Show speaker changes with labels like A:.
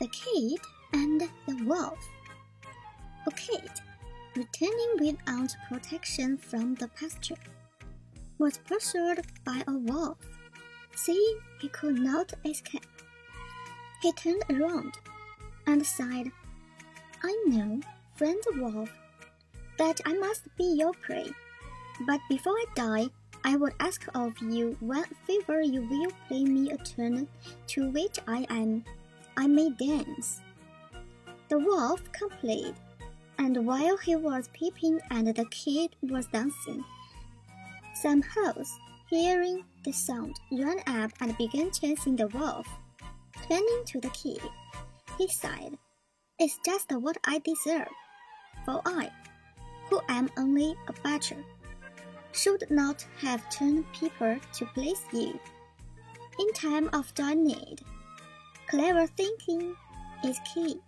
A: The Kid and the Wolf. A kid, returning without protection from the pasture, was pursued by a wolf. Seeing he could not escape, he turned around and sighed, I know, friend wolf, that I must be your prey. But before I die, I would ask of you what favor you will play me a turn to which I am I may dance. The wolf complied, and while he was peeping and the kid was dancing, some house, hearing the sound, ran up and began chasing the wolf. Turning to the kid, he sighed, It's just what I deserve, for I, who am only a butcher, should not have turned people to please you. In time of dire need, clever thinking is key.